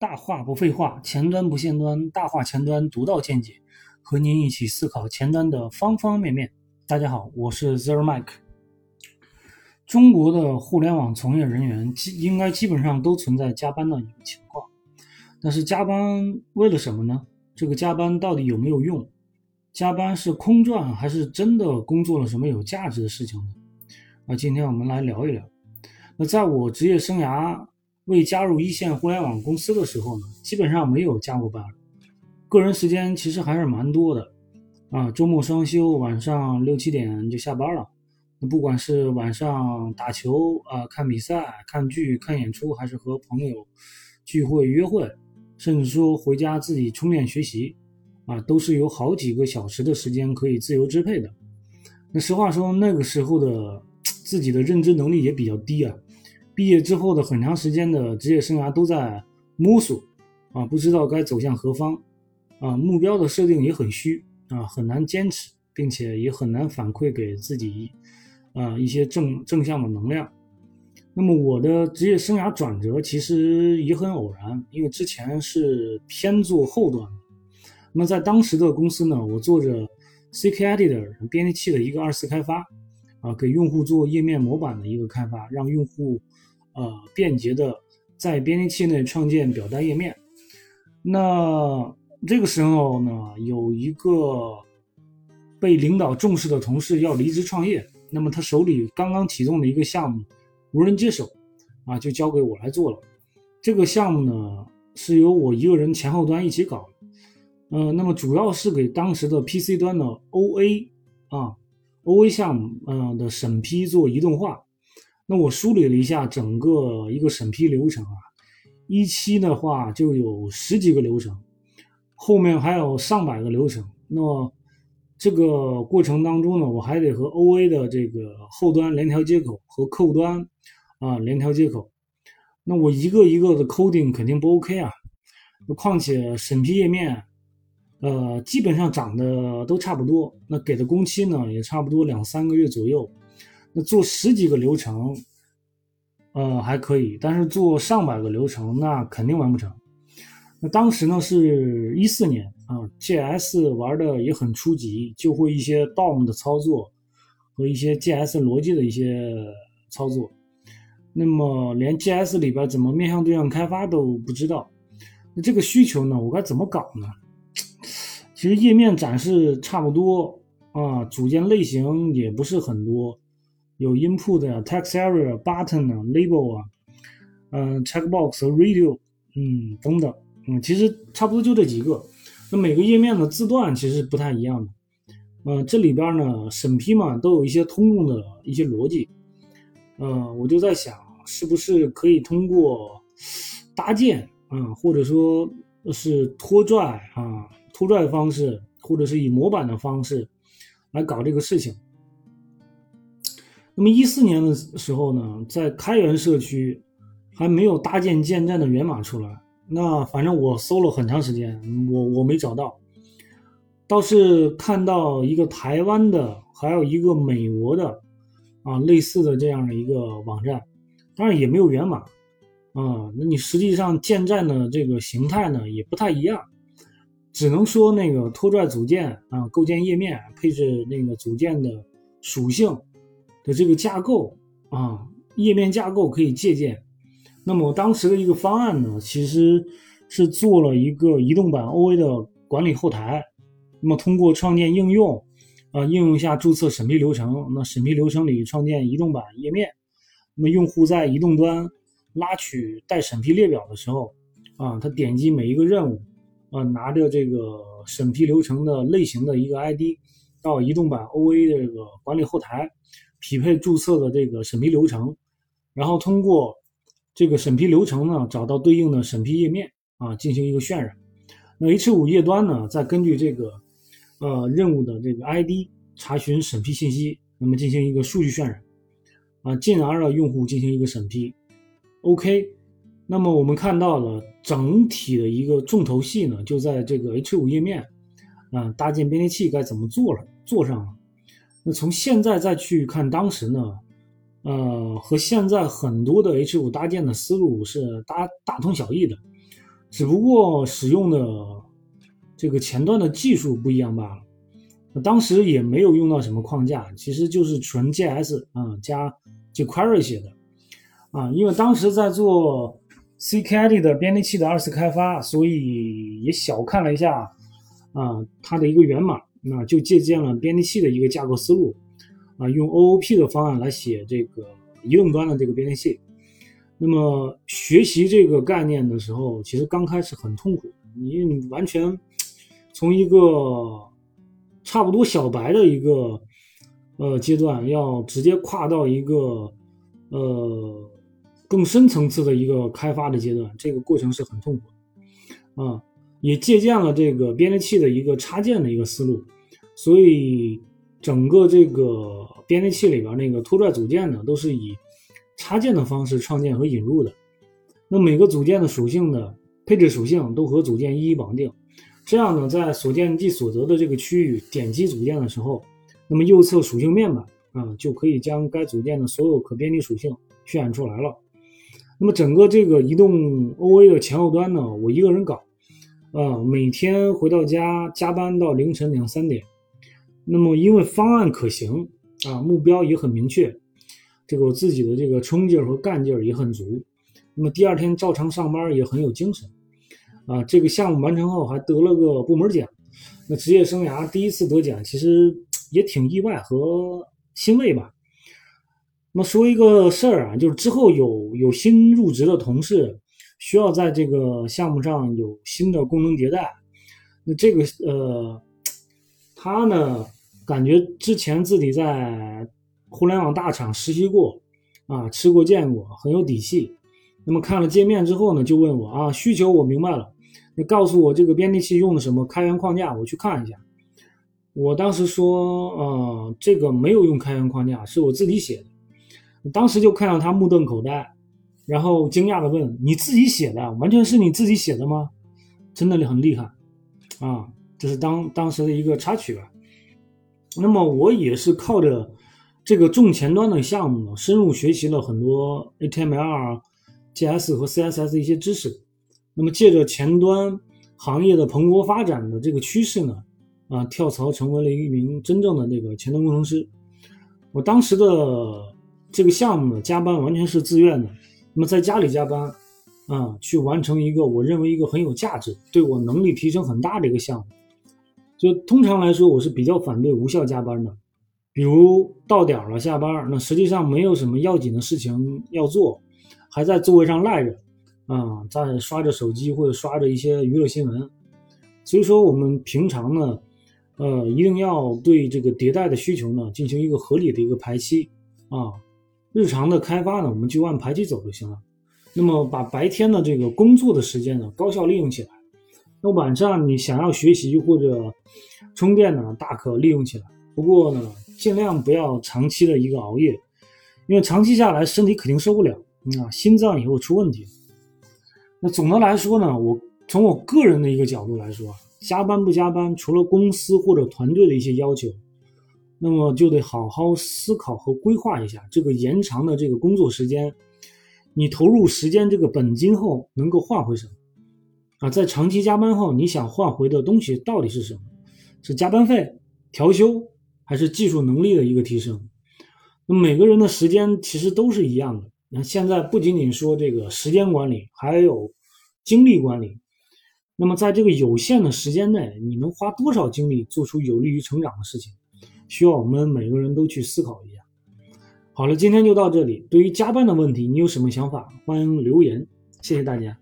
大话不废话，前端不限端，大话前端独到见解，和您一起思考前端的方方面面。大家好，我是 Zero Mike。中国的互联网从业人员基应该基本上都存在加班的一个情况，但是加班为了什么呢？这个加班到底有没有用？加班是空转还是真的工作了什么有价值的事情呢？那今天我们来聊一聊。那在我职业生涯未加入一线互联网公司的时候呢，基本上没有加过班，个人时间其实还是蛮多的，啊，周末双休，晚上六七点就下班了。那不管是晚上打球啊、看比赛、看剧、看演出，还是和朋友聚会约会，甚至说回家自己充电学习，啊，都是有好几个小时的时间可以自由支配的。那实话说，那个时候的 自己的认知能力也比较低啊。毕业之后的很长时间的职业生涯都在摸索，啊，不知道该走向何方，啊，目标的设定也很虚，啊，很难坚持，并且也很难反馈给自己，啊，一些正正向的能量。那么我的职业生涯转折其实也很偶然，因为之前是偏做后端。那么在当时的公司呢，我做着 CKEditor 编辑器的一个二次开发，啊，给用户做页面模板的一个开发，让用户。呃，便捷的在编辑器内创建表单页面。那这个时候呢，有一个被领导重视的同事要离职创业，那么他手里刚刚启动的一个项目无人接手，啊，就交给我来做了。这个项目呢，是由我一个人前后端一起搞。呃，那么主要是给当时的 PC 端的 OA 啊，OA 项目呃的审批做移动化。那我梳理了一下整个一个审批流程啊，一期的话就有十几个流程，后面还有上百个流程。那这个过程当中呢，我还得和 OA 的这个后端联调接口和客户端啊联调接口。那我一个一个的 coding 肯定不 OK 啊。况且审批页面，呃，基本上长得都差不多。那给的工期呢，也差不多两三个月左右。那做十几个流程，呃还可以，但是做上百个流程，那肯定完不成。那当时呢是一四年啊，GS 玩的也很初级，就会一些 DOM 的操作和一些 GS 逻辑的一些操作。那么连 GS 里边怎么面向对象开发都不知道。那这个需求呢，我该怎么搞呢？其实页面展示差不多啊，组件类型也不是很多。有 input、text area、button 啊、label 啊，嗯，checkbox 和 radio，嗯，等等，嗯，其实差不多就这几个。那每个页面的字段其实不太一样的，嗯，这里边呢审批嘛都有一些通用的一些逻辑，嗯，我就在想是不是可以通过搭建啊，或者说是拖拽啊，拖拽方式，或者是以模板的方式来搞这个事情。那么一四年的时候呢，在开源社区还没有搭建建站的源码出来。那反正我搜了很长时间，我我没找到，倒是看到一个台湾的，还有一个美国的，啊，类似的这样的一个网站，当然也没有源码，啊，那你实际上建站的这个形态呢也不太一样，只能说那个拖拽组件啊，构建页面，配置那个组件的属性。的这个架构啊，页面架构可以借鉴。那么我当时的一个方案呢，其实是做了一个移动版 OA 的管理后台。那么通过创建应用，啊，应用下注册审批流程。那审批流程里创建移动版页面。那么用户在移动端拉取待审批列表的时候，啊，他点击每一个任务，啊，拿着这个审批流程的类型的一个 ID，到移动版 OA 的这个管理后台。匹配注册的这个审批流程，然后通过这个审批流程呢，找到对应的审批页面啊，进行一个渲染。那 H 五页端呢，再根据这个呃任务的这个 ID 查询审批信息，那么进行一个数据渲染啊，进而让用户进行一个审批。OK，那么我们看到了整体的一个重头戏呢，就在这个 H 五页面啊，搭建编辑器该怎么做了，做上了。那从现在再去看当时呢，呃，和现在很多的 H 五搭建的思路是大大同小异的。只不过使用的这个前端的技术不一样罢了。当时也没有用到什么框架，其实就是纯 JS 啊加 jQuery 写的啊，因为当时在做 CKID 的编译器的二次开发，所以也小看了一下啊它的一个源码，那就借鉴了编译器的一个架构思路啊，用 OOP 的方案来写这个移动端的这个编译器。那么学习这个概念的时候，其实刚开始很痛苦，你完全从一个差不多小白的一个呃阶段，要直接跨到一个呃更深层次的一个开发的阶段，这个过程是很痛苦的啊。也借鉴了这个编译器的一个插件的一个思路，所以整个这个编译器里边那个拖拽组件呢，都是以插件的方式创建和引入的。那每个组件的属性的配置属性都和组件一一绑定。这样呢，在所见即所得的这个区域点击组件的时候，那么右侧属性面板啊就可以将该组件的所有可编辑属性渲染出来了。那么整个这个移动 OA 的前后端呢，我一个人搞，啊，每天回到家加班到凌晨两三点。那么因为方案可行啊，目标也很明确，这个我自己的这个冲劲儿和干劲儿也很足。那么第二天照常上班也很有精神。啊，这个项目完成后还得了个部门奖，那职业生涯第一次得奖，其实也挺意外和欣慰吧。那说一个事儿啊，就是之后有有新入职的同事需要在这个项目上有新的功能迭代，那这个呃，他呢感觉之前自己在互联网大厂实习过，啊，吃过见过，很有底气。那么看了界面之后呢，就问我啊，需求我明白了。你告诉我这个编辑器用的什么开源框架，我去看一下。我当时说，呃，这个没有用开源框架，是我自己写的。当时就看到他目瞪口呆，然后惊讶的问：“你自己写的，完全是你自己写的吗？真的很厉害啊！”这是当当时的一个插曲吧。那么我也是靠着这个重前端的项目呢，深入学习了很多 HTML、JS 和 CSS 一些知识。那么借着前端行业的蓬勃发展的这个趋势呢，啊，跳槽成为了一名真正的那个前端工程师。我当时的这个项目呢，加班完全是自愿的。那么在家里加班，啊，去完成一个我认为一个很有价值、对我能力提升很大的一个项目。就通常来说，我是比较反对无效加班的。比如到点了下班，那实际上没有什么要紧的事情要做，还在座位上赖着。啊，在刷着手机或者刷着一些娱乐新闻，所以说我们平常呢，呃，一定要对这个迭代的需求呢进行一个合理的一个排期啊。日常的开发呢，我们就按排期走就行了。那么把白天的这个工作的时间呢高效利用起来，那晚上你想要学习或者充电呢，大可利用起来。不过呢，尽量不要长期的一个熬夜，因为长期下来身体肯定受不了啊，心脏也会出问题。那总的来说呢，我从我个人的一个角度来说，加班不加班，除了公司或者团队的一些要求，那么就得好好思考和规划一下这个延长的这个工作时间，你投入时间这个本金后能够换回什么？啊，在长期加班后，你想换回的东西到底是什么？是加班费、调休，还是技术能力的一个提升？那每个人的时间其实都是一样的。那现在不仅仅说这个时间管理，还有精力管理。那么在这个有限的时间内，你能花多少精力做出有利于成长的事情，需要我们每个人都去思考一下。好了，今天就到这里。对于加班的问题，你有什么想法？欢迎留言。谢谢大家。